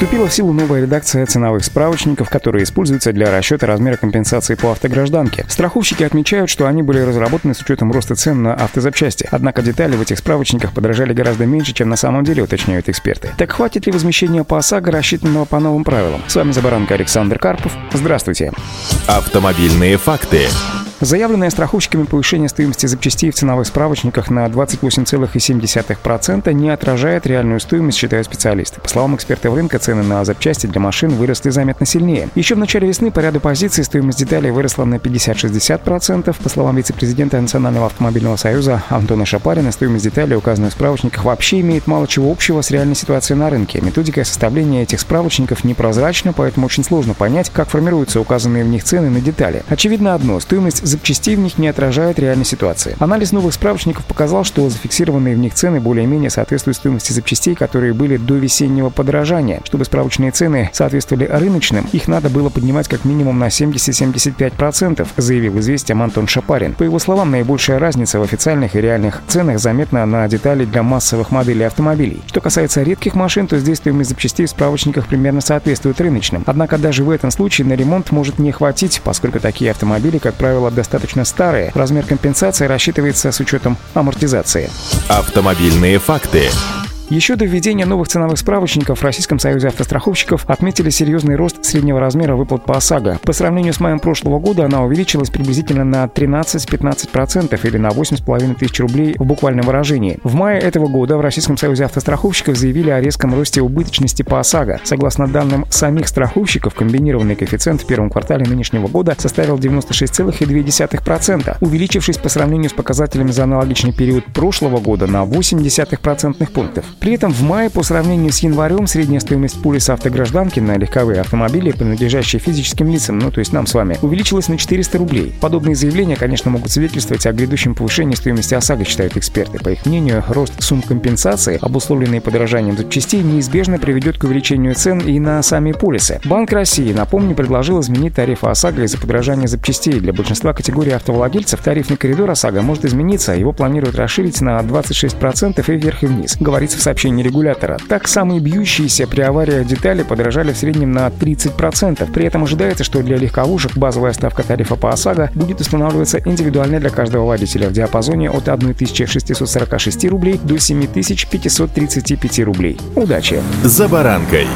Вступила в силу новая редакция ценовых справочников, которые используются для расчета размера компенсации по автогражданке. Страховщики отмечают, что они были разработаны с учетом роста цен на автозапчасти. Однако детали в этих справочниках подорожали гораздо меньше, чем на самом деле, уточняют эксперты. Так хватит ли возмещения по ОСАГО, рассчитанного по новым правилам? С вами за баранка Александр Карпов. Здравствуйте. Автомобильные факты. Заявленное страховщиками повышение стоимости запчастей в ценовых справочниках на 28,7% не отражает реальную стоимость, считают специалисты. По словам экспертов рынка, цены на запчасти для машин выросли заметно сильнее. Еще в начале весны по ряду позиций стоимость деталей выросла на 50-60%. По словам вице-президента Национального автомобильного союза Антона Шапарина, стоимость деталей, указанных в справочниках, вообще имеет мало чего общего с реальной ситуацией на рынке. Методика составления этих справочников непрозрачна, поэтому очень сложно понять, как формируются указанные в них цены на детали. Очевидно одно – стоимость запчастей в них не отражает реальной ситуации. Анализ новых справочников показал, что зафиксированные в них цены более-менее соответствуют стоимости запчастей, которые были до весеннего подорожания. Чтобы справочные цены соответствовали рыночным, их надо было поднимать как минимум на 70-75%, заявил известиям Антон Шапарин. По его словам, наибольшая разница в официальных и реальных ценах заметна на детали для массовых моделей автомобилей. Что касается редких машин, то здесь стоимость запчастей в справочниках примерно соответствует рыночным. Однако даже в этом случае на ремонт может не хватить, поскольку такие автомобили, как правило, достаточно старые. Размер компенсации рассчитывается с учетом амортизации. Автомобильные факты. Еще до введения новых ценовых справочников в Российском союзе автостраховщиков отметили серьезный рост среднего размера выплат по ОСАГО. По сравнению с маем прошлого года она увеличилась приблизительно на 13-15% или на 8,5 тысяч рублей в буквальном выражении. В мае этого года в Российском союзе автостраховщиков заявили о резком росте убыточности по ОСАГО. Согласно данным самих страховщиков, комбинированный коэффициент в первом квартале нынешнего года составил 96,2%, увеличившись по сравнению с показателями за аналогичный период прошлого года на 0,8% пунктов. При этом в мае по сравнению с январем средняя стоимость полиса автогражданки на легковые автомобили, принадлежащие физическим лицам, ну то есть нам с вами, увеличилась на 400 рублей. Подобные заявления, конечно, могут свидетельствовать о грядущем повышении стоимости ОСАГО, считают эксперты. По их мнению, рост сумм компенсации, обусловленный подорожанием запчастей, неизбежно приведет к увеличению цен и на сами полисы. Банк России, напомню, предложил изменить тарифы ОСАГО из-за подорожания запчастей. Для большинства категорий автовладельцев тарифный коридор ОСАГО может измениться, его планируют расширить на 26% и вверх и вниз, говорится в сообщении регулятора. Так, самые бьющиеся при авариях детали подорожали в среднем на 30%. При этом ожидается, что для легковушек базовая ставка тарифа по ОСАГО будет устанавливаться индивидуально для каждого водителя в диапазоне от 1646 рублей до 7535 рублей. Удачи! За баранкой!